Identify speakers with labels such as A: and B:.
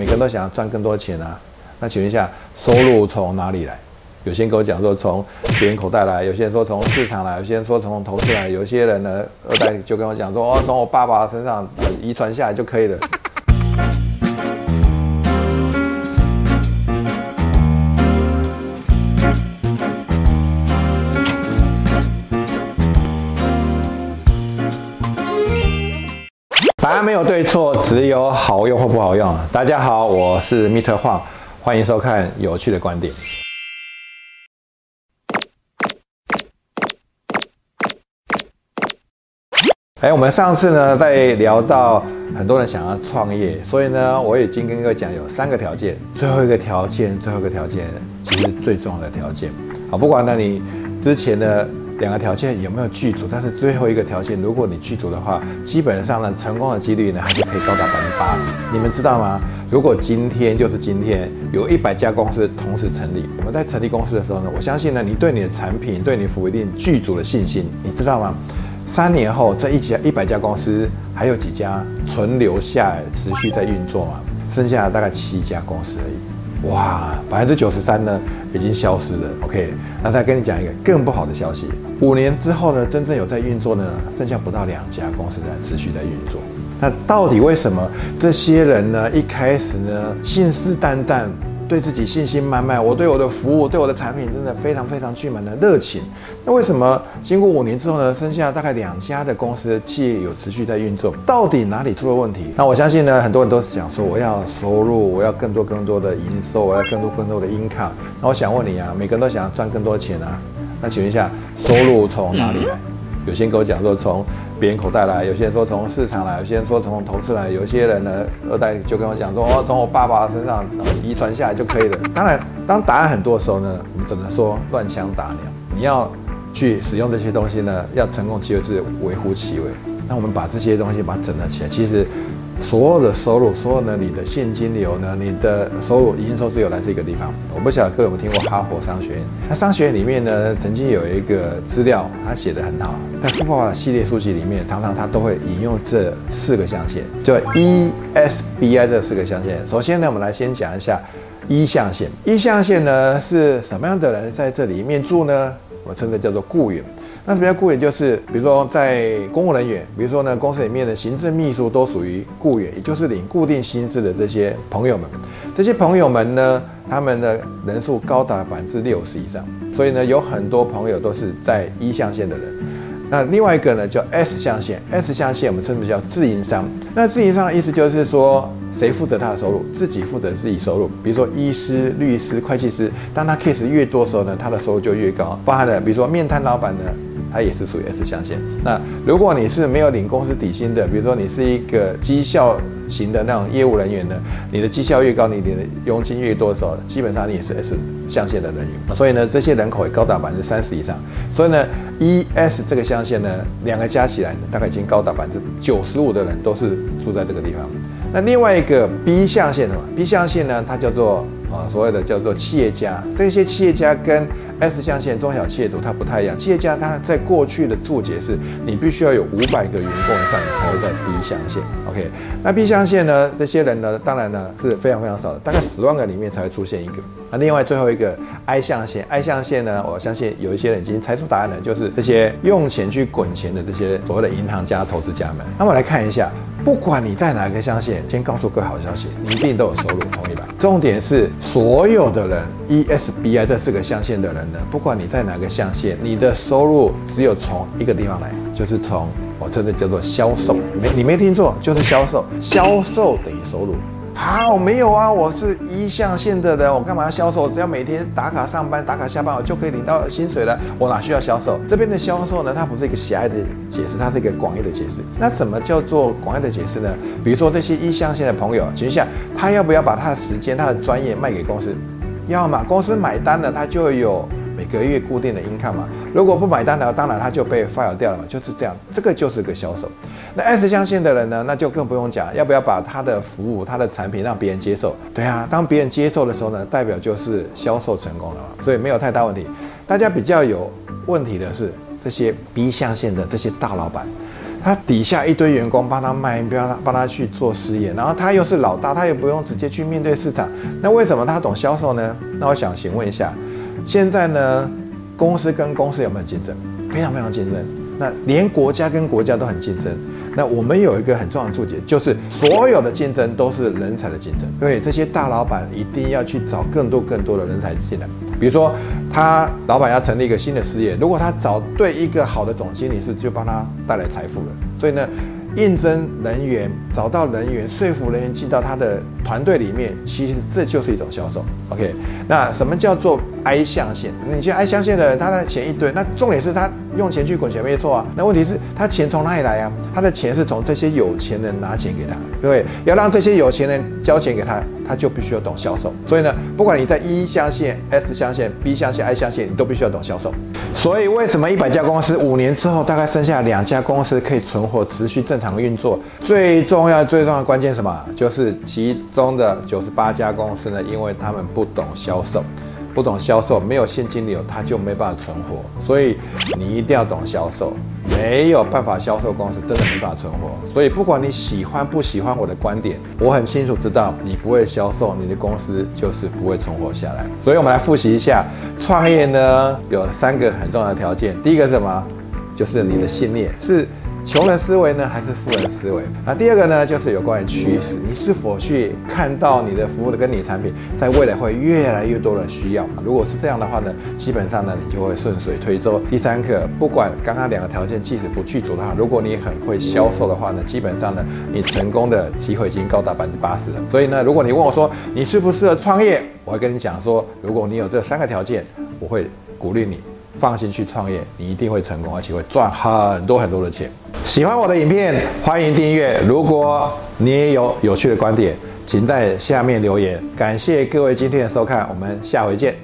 A: 每个人都想要赚更多钱啊。那请问一下，收入从哪里来？有些人跟我讲说从别人口袋来，有些人说从市场来，有些人说从投资来，有些人呢二代就跟我讲说哦，从我爸爸身上遗传下来就可以了。没有对错，只有好用或不好用。大家好，我是 Mr. 晃，欢迎收看有趣的观点。哎，我们上次呢在聊到很多人想要创业，所以呢我已经跟各位讲有三个条件，最后一个条件，最后一个条件其实最重要的条件啊，不管呢你之前的两个条件有没有具足，但是最后一个条件如果你具足的话，基本上呢成功的几率呢它就可以高达百分之八十。你们知道吗？如果今天就是今天有一百家公司同时成立，我们在成立公司的时候呢，我相信呢你对你的产品、对你服务一定具足的信心，你知道吗？三年后，这一家一百家公司还有几家存留下来，持续在运作嘛？剩下大概七家公司而已。哇，百分之九十三呢已经消失了。OK，那再跟你讲一个更不好的消息，五年之后呢，真正有在运作呢，剩下不到两家公司在持续在运作。那到底为什么这些人呢一开始呢信誓旦旦？对自己信心满满，我对我的服务、对我的产品真的非常非常具满的热情。那为什么经过五年之后呢，剩下大概两家的公司企业有持续在运作？到底哪里出了问题？那我相信呢，很多人都是讲说，我要收入，我要更多更多的营收，我要更多更多的 income。那我想问你啊，每个人都想要赚更多钱啊，那请问一下，收入从哪里来？有些人跟我讲说从别人口袋来，有些人说从市场来，有些人说从投资来，有些人呢二代就跟我讲说哦从我爸爸身上遗传下来就可以了。当然，当答案很多的时候呢，我们只能说乱枪打鸟。你要去使用这些东西呢，要成功其实是微乎其微。那我们把这些东西把它整合起来，其实。所有的收入，所有呢，你的现金流呢，你的收入，营收只有来自一个地方。我不晓得各位有没有听过哈佛商学院？那商学院里面呢，曾经有一个资料，他写的很好，在富爸爸系列书籍里面，常常他都会引用这四个象限，就 E S B I 这四个象限。首先呢，我们来先讲一下一象限。一象限呢，是什么样的人在这里面住呢？我称之叫做雇员。那比较雇员就是，比如说在公务人员，比如说呢，公司里面的行政秘书都属于雇员，也就是领固定薪资的这些朋友们。这些朋友们呢，他们的人数高达百分之六十以上，所以呢，有很多朋友都是在一象限的人。那另外一个呢，叫 S 象限，S 象限我们称之叫自营商。那自营商的意思就是说，谁负责他的收入？自己负责自己收入。比如说医师、律师、会计师，当他 case 越多的时候呢，他的收入就越高。包含了比如说面摊老板呢。它也是属于 S 象限。那如果你是没有领公司底薪的，比如说你是一个绩效型的那种业务人员呢，你的绩效越高，你领的佣金越多的时候，基本上你也是 S 象限的人员。所以呢，这些人口也高达百分之三十以上。所以呢，E S 这个象限呢，两个加起来大概已经高达百分之九十五的人都是住在这个地方。那另外一个 B 象限什么？B 象限呢，它叫做啊所谓的叫做企业家。这些企业家跟 S 象限中小企业主它不太一样，企业家他在过去的注解是，你必须要有五百个员工以上，才会在 B 象限。OK，那 B 象限呢，这些人呢，当然呢是非常非常少的，大概十万个里面才会出现一个。那另外最后一个 I 象限，I 象限呢，我相信有一些人已经猜出答案了，就是这些用钱去滚钱的这些所谓的银行家、投资家们。那我来看一下。不管你在哪个象限，先告诉各位好消息，你一定都有收入，同意吧？重点是所有的人，E S B I 这四个象限的人呢，不管你在哪个象限，你的收入只有从一个地方来，就是从我这个叫做销售，没你没听错，就是销售，销售等于收入。好，没有啊，我是一象限的人，我干嘛要销售？只要每天打卡上班、打卡下班，我就可以领到薪水了。我哪需要销售？这边的销售呢，它不是一个狭隘的解释，它是一个广义的解释。那怎么叫做广义的解释呢？比如说这些一象限的朋友，请问一下，他要不要把他的时间、他的专业卖给公司？要嘛，公司买单了，他就有。每个月固定的 income 嘛，如果不买单的话，当然他就被 fire 掉了，就是这样，这个就是个销售。那 S 象限的人呢，那就更不用讲，要不要把他的服务、他的产品让别人接受？对啊，当别人接受的时候呢，代表就是销售成功了嘛，所以没有太大问题。大家比较有问题的是这些 B 象限的这些大老板，他底下一堆员工帮他卖，不要他帮他去做事业，然后他又是老大，他也不用直接去面对市场。那为什么他懂销售呢？那我想请问一下，现在呢，公司跟公司有没有竞争？非常非常竞争。那连国家跟国家都很竞争。那我们有一个很重要的注解，就是所有的竞争都是人才的竞争。对，这些大老板一定要去找更多更多的人才进来。比如说，他老板要成立一个新的事业，如果他找对一个好的总经理，是就帮他带来财富了。所以呢。应征人员，找到人员，说服人员进到他的团队里面，其实这就是一种销售。OK，那什么叫做 I 象限？你去 I 象限的人，他的钱一堆，那重点是他用钱去滚钱没错啊。那问题是，他钱从哪里来啊？他的钱是从这些有钱人拿钱给他，各位要让这些有钱人交钱给他，他就必须要懂销售。所以呢，不管你在 E 象限、S 象限、B 象限、I 象限，你都必须要懂销售。所以为什么一百家公司五年之后，大概剩下两家公司可以存活、持续正常运作？最重要、最重要的关键什么？就是其中的九十八家公司呢，因为他们不懂销售。不懂销售，没有现金流，他就没办法存活。所以你一定要懂销售，没有办法销售公司真的没办法存活。所以不管你喜欢不喜欢我的观点，我很清楚知道你不会销售，你的公司就是不会存活下来。所以我们来复习一下，创业呢有三个很重要的条件。第一个是什么？就是你的信念是。穷人思维呢，还是富人思维？那第二个呢，就是有关于趋势，你是否去看到你的服务的跟你的产品，在未来会越来越多人需要？如果是这样的话呢，基本上呢，你就会顺水推舟。第三个，不管刚刚两个条件，即使不去做的话，如果你很会销售的话呢，基本上呢，你成功的机会已经高达百分之八十了。所以呢，如果你问我说你适不适合创业，我会跟你讲说，如果你有这三个条件，我会鼓励你。放心去创业，你一定会成功，而且会赚很多很多的钱。喜欢我的影片，欢迎订阅。如果你也有有趣的观点，请在下面留言。感谢各位今天的收看，我们下回见。